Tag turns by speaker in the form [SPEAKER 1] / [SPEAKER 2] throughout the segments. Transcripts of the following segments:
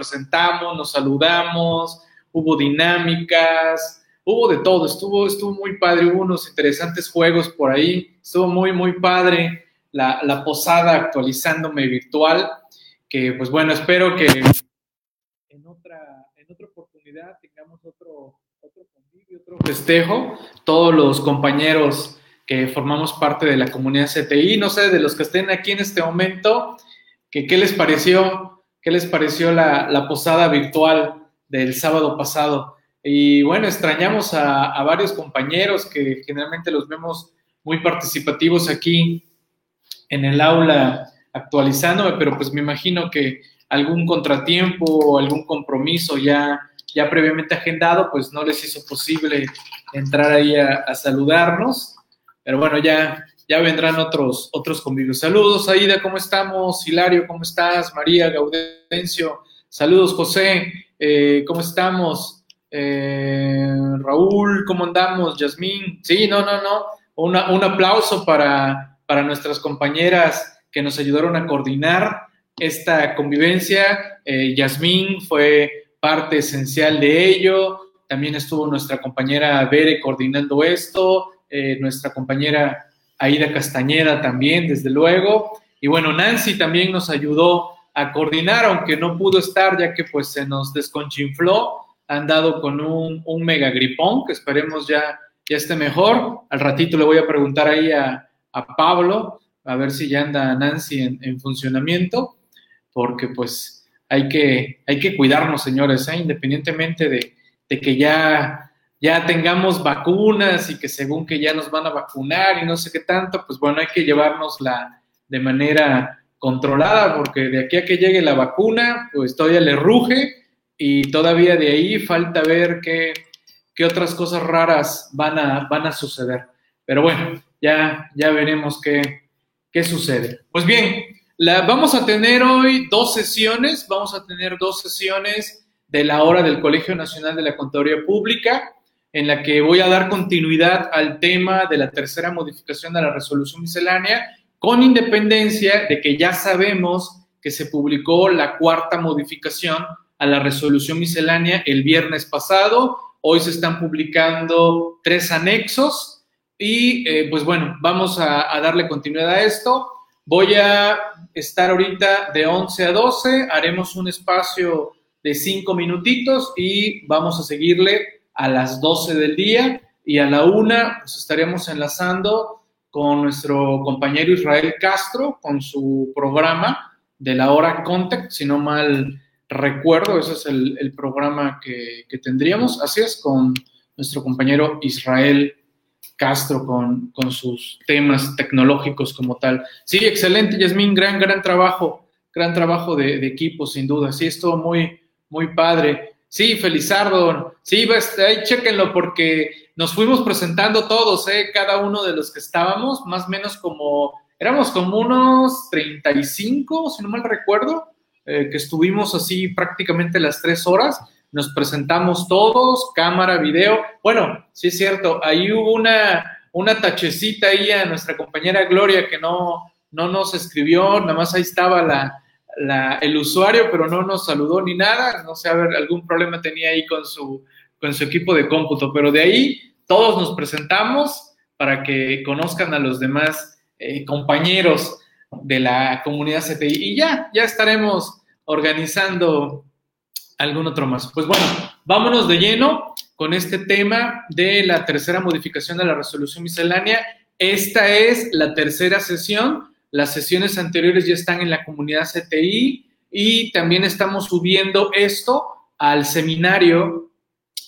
[SPEAKER 1] presentamos, nos saludamos, hubo dinámicas, hubo de todo, estuvo, estuvo muy padre, hubo unos interesantes juegos por ahí, estuvo muy, muy padre la, la posada actualizándome virtual, que pues bueno, espero que en otra, en otra oportunidad tengamos otro, otro otro festejo, todos los compañeros que formamos parte de la comunidad CTI, no sé, de los que estén aquí en este momento, que qué les pareció, qué les pareció la, posada virtual del sábado pasado. Y bueno, extrañamos a, varios compañeros que generalmente los vemos muy participativos aquí en el aula actualizándome, pero pues me imagino que algún contratiempo o algún compromiso ya, ya previamente agendado, pues no les hizo posible entrar ahí a saludarnos. Pero bueno, ya, ya vendrán otros, otros convivios. Saludos, Aida, ¿cómo estamos? Hilario, ¿cómo estás? María, Gaudencio, saludos, José, eh, ¿cómo estamos? Eh, Raúl, ¿cómo andamos? Yasmín, sí, no, no, no. Un aplauso para, para nuestras compañeras que nos ayudaron a coordinar esta convivencia. Eh, Yasmín fue parte esencial de ello. También estuvo nuestra compañera Bere coordinando esto, eh, nuestra compañera Aida Castañeda también, desde luego. Y bueno, Nancy también nos ayudó a coordinar, aunque no pudo estar ya que pues se nos desconchinfló, han dado con un, un mega gripón, que esperemos ya, ya esté mejor. Al ratito le voy a preguntar ahí a, a Pablo, a ver si ya anda Nancy en, en funcionamiento, porque pues hay que, hay que cuidarnos, señores, ¿eh? independientemente de, de que ya, ya tengamos vacunas y que según que ya nos van a vacunar y no sé qué tanto, pues bueno, hay que llevárnosla de manera controlada, porque de aquí a que llegue la vacuna, pues todavía le ruge y todavía de ahí falta ver qué, qué otras cosas raras van a, van a suceder. Pero bueno, ya, ya veremos qué, qué sucede. Pues bien, la, vamos a tener hoy dos sesiones, vamos a tener dos sesiones de la hora del Colegio Nacional de la Contaduría Pública, en la que voy a dar continuidad al tema de la tercera modificación de la resolución miscelánea con independencia de que ya sabemos que se publicó la cuarta modificación a la resolución miscelánea el viernes pasado. Hoy se están publicando tres anexos y eh, pues bueno, vamos a, a, darle continuidad a esto. Voy a estar ahorita de 11 a 12, haremos un espacio de cinco minutitos y vamos a seguirle a las 12 del día y a la una pues estaremos enlazando con nuestro compañero Israel Castro, con su programa de la hora Contact, si no mal recuerdo, ese es el, programa que, que, tendríamos. Así es, con nuestro compañero Israel Castro, con, con sus temas tecnológicos como tal. Sí, excelente, Yasmín, gran, gran trabajo, gran trabajo de, equipo, sin duda. Sí, estuvo muy, muy padre. Sí, Felizardo, sí, pues, ahí chequenlo porque nos fuimos presentando todos, ¿eh? cada uno de los que estábamos, más o menos como, éramos como unos 35, si no mal recuerdo, eh, que estuvimos así prácticamente las tres horas, nos presentamos todos, cámara, video, bueno, sí es cierto, ahí hubo una, una tachecita ahí a nuestra compañera Gloria que no, no nos escribió, nada más ahí estaba la, la, el usuario, pero no nos saludó ni nada, no sé, a ver, algún problema tenía ahí con su, con su equipo de cómputo, pero de ahí todos nos presentamos para que conozcan a los demás eh, compañeros de la comunidad CTI y ya, ya estaremos organizando algún otro más. Pues bueno, vámonos de lleno con este tema de la tercera modificación de la resolución miscelánea. Esta es la tercera sesión. Las sesiones anteriores ya están en la comunidad CTI y también estamos subiendo esto al seminario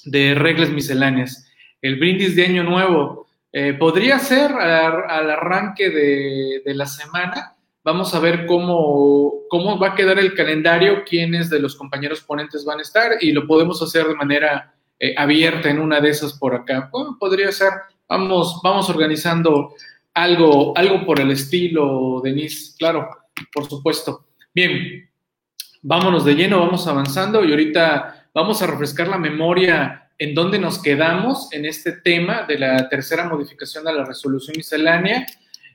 [SPEAKER 1] de reglas misceláneas el brindis de Año Nuevo. Eh, podría ser al, arranque de, la semana. Vamos a ver cómo, cómo va a quedar el calendario, quiénes de los compañeros ponentes van a estar y lo podemos hacer de manera eh, abierta en una de esas por acá. Podría ser. Vamos, vamos organizando algo, algo por el estilo, Denise, claro, por supuesto. Bien, vámonos de lleno, vamos avanzando y ahorita vamos a refrescar la memoria en dónde nos quedamos en este tema de la tercera modificación de la resolución miscelánea.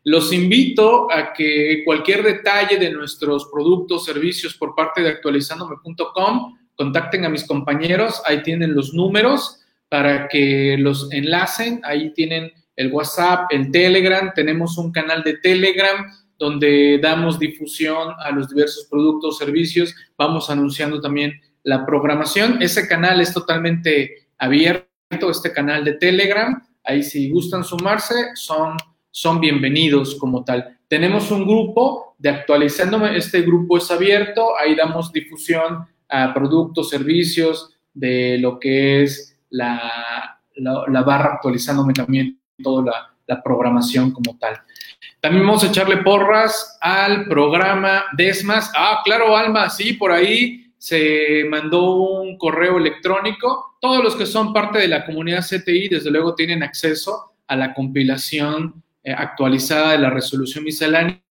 [SPEAKER 1] los invito a que cualquier detalle de nuestros productos, servicios por parte de actualizandome.com, contacten a mis compañeros, ahí tienen los números para que los enlacen, ahí tienen el WhatsApp, el Telegram, tenemos un canal de Telegram donde damos difusión a los diversos productos, servicios, vamos anunciando también la programación. Ese canal es totalmente abierto, este canal de Telegram, ahí si gustan sumarse, son, son bienvenidos como tal. Tenemos un grupo de actualizándome, este grupo es abierto, ahí damos difusión a productos, servicios, de lo que es la, la, barra actualizándome también toda la, programación como tal. También vamos a echarle porras al programa Desmas. Ah, claro, Alma, sí, por ahí se mandó un correo electrónico. Todos los que son parte de la comunidad CTI, desde luego, tienen acceso a la compilación eh, actualizada de la resolución miscelánea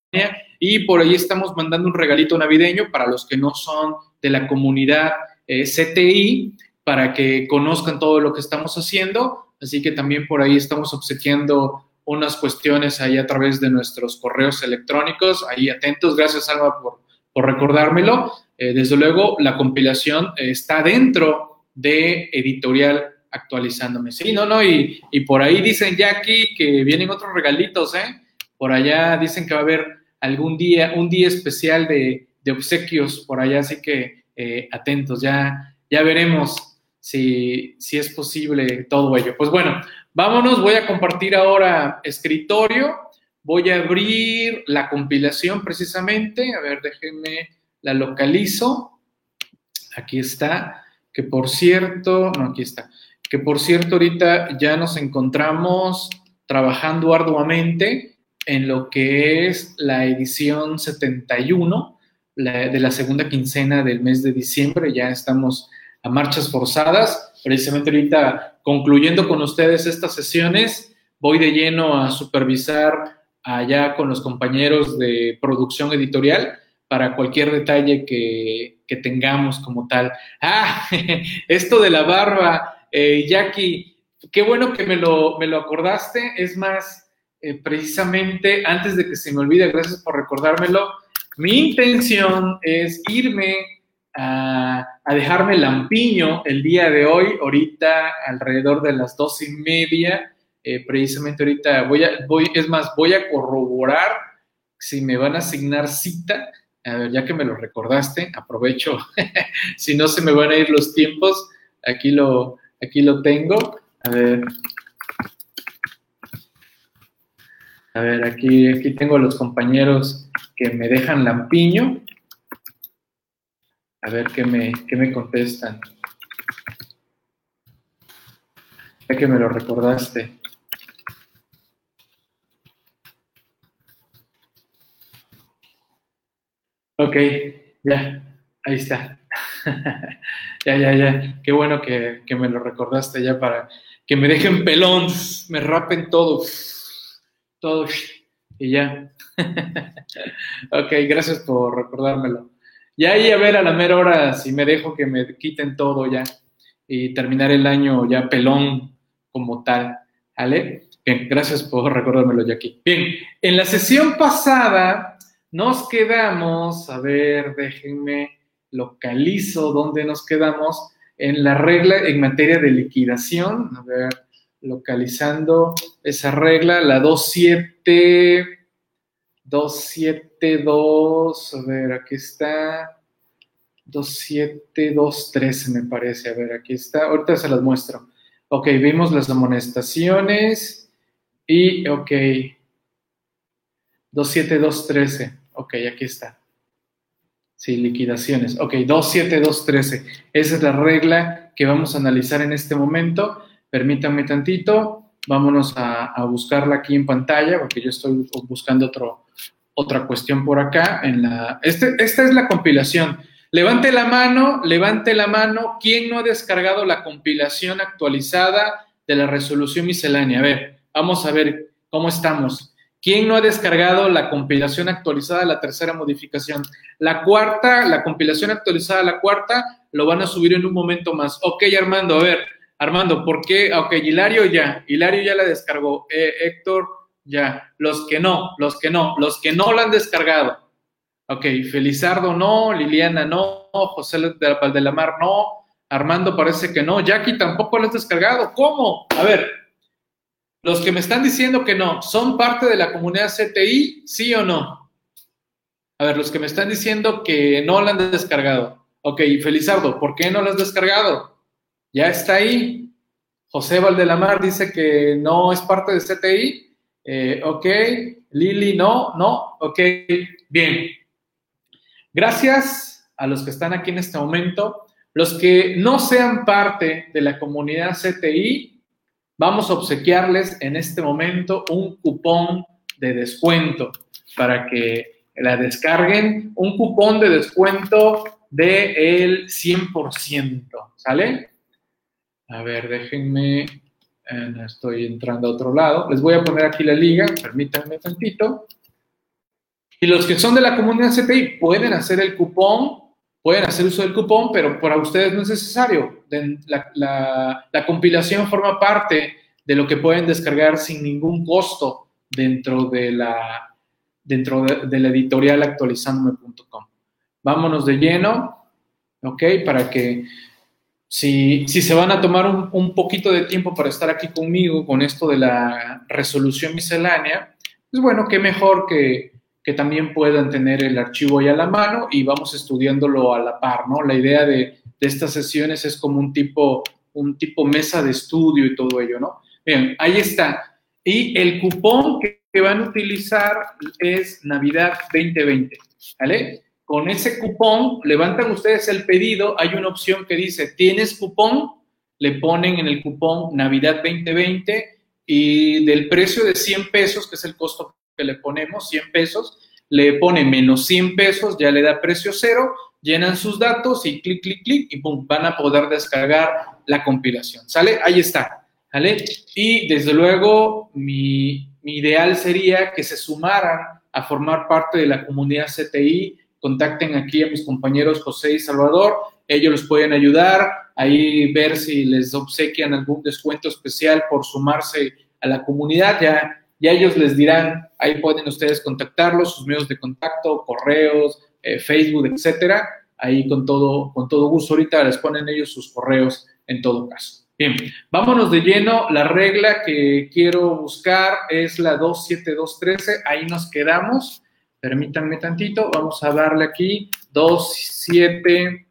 [SPEAKER 1] y por ahí estamos mandando un regalito navideño para los que no son de la comunidad eh, CTI para que conozcan todo lo que estamos haciendo. Así que también por ahí estamos obsequiando unas cuestiones ahí a través de nuestros correos electrónicos. Ahí atentos. Gracias, Alba, por, por recordármelo. Eh, desde luego, la compilación está dentro de editorial actualizándome. Sí, no, no, y, y por ahí dicen ya aquí que vienen otros regalitos, ¿eh? Por allá dicen que va a haber algún día, un día especial de, de obsequios por allá, así que eh, atentos, ya, ya veremos si, si es posible todo ello. Pues bueno, vámonos, voy a compartir ahora escritorio, voy a abrir la compilación precisamente, a ver, déjenme, la localizo, aquí está, que por cierto, no, aquí está, que por cierto ahorita ya nos encontramos trabajando arduamente en lo que es la edición 71 de la segunda quincena del mes de diciembre. Ya estamos marchas forzadas. Precisamente ahorita, concluyendo con ustedes estas sesiones, voy de lleno a supervisar allá con los compañeros de producción editorial para cualquier detalle que, que tengamos como tal. Ah, esto de la barba, eh, Jackie, qué bueno que me lo, me lo acordaste. Es más, eh, precisamente antes de que se me olvide, gracias por recordármelo, mi intención es irme a, dejarme lampiño el día de hoy, ahorita alrededor de las dos y media. Eh, precisamente ahorita voy a, voy, es más, voy a corroborar si me van a asignar cita. A ver, ya que me lo recordaste, aprovecho. si no se me van a ir los tiempos, aquí lo, aquí lo tengo. A ver, A ver, aquí, aquí tengo los compañeros que me dejan lampiño. A ver qué me, qué me contestan. Ya que me lo recordaste. Ok, ya, ahí está. ya, ya, ya. Qué bueno que, que, me lo recordaste ya para que me dejen pelón, me rapen todo todo y ya. ok, gracias por recordármelo. Ya ahí a ver a la mera hora si me dejo que me quiten todo ya y terminar el año ya pelón como tal. ¿Vale? Bien, gracias por recordármelo, aquí. Bien, en la sesión pasada nos quedamos, a ver, déjenme localizo dónde nos quedamos en la regla en materia de liquidación. A ver, localizando esa regla, la 27, 272, a ver, aquí está, 27213 me parece, a ver, aquí está, ahorita se las muestro. Ok, vimos las amonestaciones y, ok, 27213, ok, aquí está. Sí, liquidaciones. Ok, 27213. Esa es la regla que vamos a analizar en este momento. Permítanme tantito, vámonos a, buscarla aquí en pantalla, porque yo estoy buscando otro, otra cuestión por acá. En la, este, esta es la compilación. Levante la mano, levante la mano. ¿Quién no ha descargado la compilación actualizada de la resolución miscelánea? A ver, vamos a ver cómo estamos. ¿Quién no ha descargado la compilación actualizada de la tercera modificación? La cuarta, la compilación actualizada de la cuarta, lo van a subir en un momento más. Ok, Armando, a ver, Armando, ¿por qué? Ok, Hilario ya, Hilario ya la descargó. Eh, Héctor Ya, los que no, los que no, los que no lo han descargado. Ok, Felizardo no, Liliana no, José de Valdelamar no, Armando parece que no, Jackie tampoco lo has descargado. ¿Cómo? A ver, los que me están diciendo que no, ¿son parte de la comunidad CTI? ¿Sí o no? A ver, los que me están diciendo que no lo han descargado. Ok, Felizardo, ¿por qué no lo has descargado? Ya está ahí. José Valdelamar dice que no es parte de CTI. Eh, ok, Lili, no, no, ok, bien. Gracias a los que están aquí en este momento. Los que no sean parte de la comunidad CTI, vamos a obsequiarles en este momento un cupón de descuento para que la descarguen, un cupón de descuento del de 100%, ¿sale? A ver, déjenme, eh, estoy entrando a otro lado. Les voy a poner aquí la liga, permítanme tantito. Y los que son de la comunidad CPI pueden hacer el cupón, pueden hacer uso del cupón, pero para ustedes no es necesario. La, la compilación forma parte de lo que pueden descargar sin ningún costo dentro de la, dentro de, la editorial actualizandome.com. Vámonos de lleno, ¿ok? Para que si, se van a tomar un, un, poquito de tiempo para estar aquí conmigo con esto de la resolución miscelánea, pues bueno, qué mejor que, que también puedan tener el archivo ahí a la mano y vamos estudiándolo a la par, ¿no? La idea de, de estas sesiones es como un tipo, un tipo mesa de estudio y todo ello, ¿no? Bien, ahí está. Y el cupón que que van a utilizar es Navidad 2020, ¿vale? Con ese cupón, levantan ustedes el pedido, hay una opción que dice, ¿tienes cupón? Le ponen en el cupón Navidad 2020 y del precio de 100 pesos, que es el costo que le ponemos, 100 pesos, le pone menos 100 pesos, ya le da precio cero, llenan sus datos y clic, clic, clic y pum, van a poder descargar la compilación, ¿sale? Ahí está, ¿vale? Y desde luego mi ideal sería que se sumaran a formar parte de la comunidad CTI. Contacten aquí a mis compañeros José y Salvador. Ellos les pueden ayudar, ahí ver si les obsequian algún descuento especial por sumarse a la comunidad. Ya, ya ellos les dirán, ahí pueden ustedes contactarlos, sus medios de contacto, correos, eh, Facebook, etcétera. Ahí con todo, con todo gusto. Ahorita les ponen ellos sus correos en todo caso. Bien, vámonos de lleno. La regla que quiero buscar es la 27213. Ahí nos quedamos. Permítanme tantito. Vamos a darle aquí 27,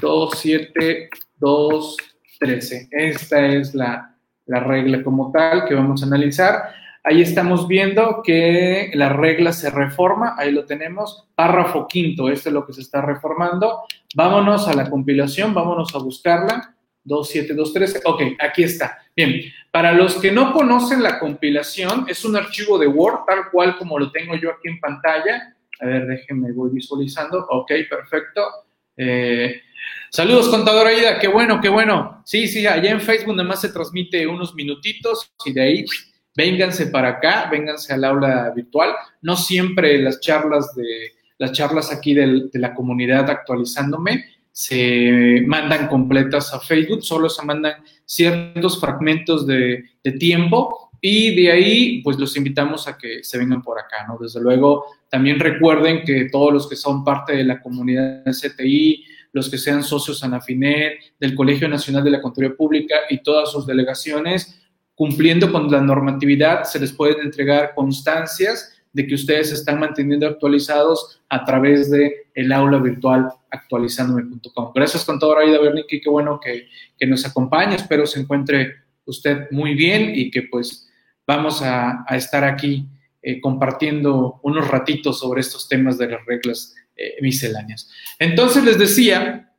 [SPEAKER 1] 27213. Esta es la, la regla como tal que vamos a analizar. Ahí estamos viendo que la regla se reforma, ahí lo tenemos, párrafo quinto, esto es lo que se está reformando. Vámonos a la compilación, vámonos a buscarla. 27213. Ok, aquí está. Bien, para los que no conocen la compilación, es un archivo de Word, tal cual como lo tengo yo aquí en pantalla. A ver, déjenme, voy visualizando. Ok, perfecto. Eh, saludos, contadora Aida, qué bueno, qué bueno. Sí, sí, allá en Facebook nada más se transmite unos minutitos y de ahí vénganse para acá, vénganse al aula virtual. No siempre las charlas de las charlas aquí de la comunidad actualizándome se mandan completas a Facebook, solo se mandan ciertos fragmentos de, tiempo y de ahí pues los invitamos a que se vengan por acá, ¿no? Desde luego, también recuerden que todos los que son parte de la comunidad CTI, los que sean socios ANAFINER, del Colegio Nacional de la Contaduría Pública y todas sus delegaciones, cumpliendo con la normatividad, se les pueden entregar constancias de que ustedes están manteniendo actualizados a través de el aula virtual actualizandome.com. Gracias, contadora Aida Bernique, qué bueno que, que, nos acompañe. Espero se encuentre usted muy bien y que pues vamos a, a estar aquí eh, compartiendo unos ratitos sobre estos temas de las reglas eh, misceláneas. Entonces les decía,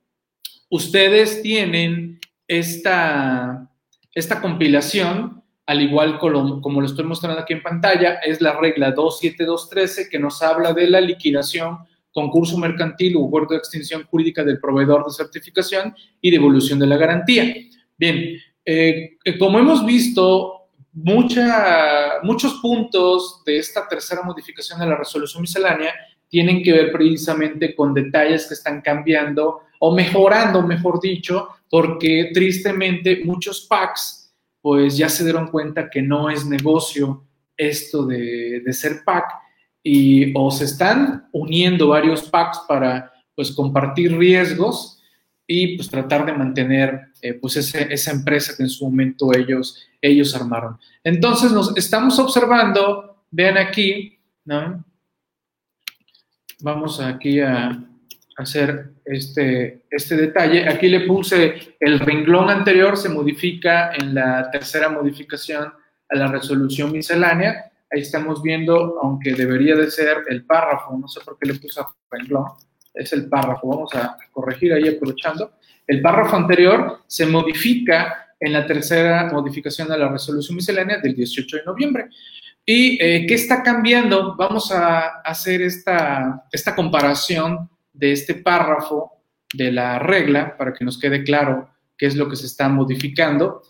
[SPEAKER 1] ustedes tienen esta, esta compilación al igual como, lo estoy mostrando aquí en pantalla, es la regla 27213 que nos habla de la liquidación, concurso mercantil o acuerdo de extinción jurídica del proveedor de certificación y devolución de la garantía. Bien, eh, como hemos visto, muchos puntos de esta tercera modificación de la resolución miscelánea tienen que ver precisamente con detalles que están cambiando o mejorando, mejor dicho, porque tristemente muchos PACs pues ya se dieron cuenta que no es negocio esto de, de ser PAC y o se están uniendo varios PACs para pues compartir riesgos y pues tratar de mantener eh, pues esa empresa que en su momento ellos, ellos armaron. Entonces nos estamos observando, vean aquí, ¿no? Vamos aquí a hacer este, este detalle. Aquí le puse el renglón anterior, se modifica en la tercera modificación a la resolución miscelánea. Ahí estamos viendo, aunque debería de ser el párrafo, no sé por qué le puse renglón, es el párrafo, vamos a corregir ahí aprovechando. El párrafo anterior se modifica en la tercera modificación de la resolución miscelánea del 18 de noviembre. ¿Y eh, qué está cambiando? Vamos a hacer esta, esta comparación de este párrafo de la regla para que nos quede claro qué es lo que se está modificando.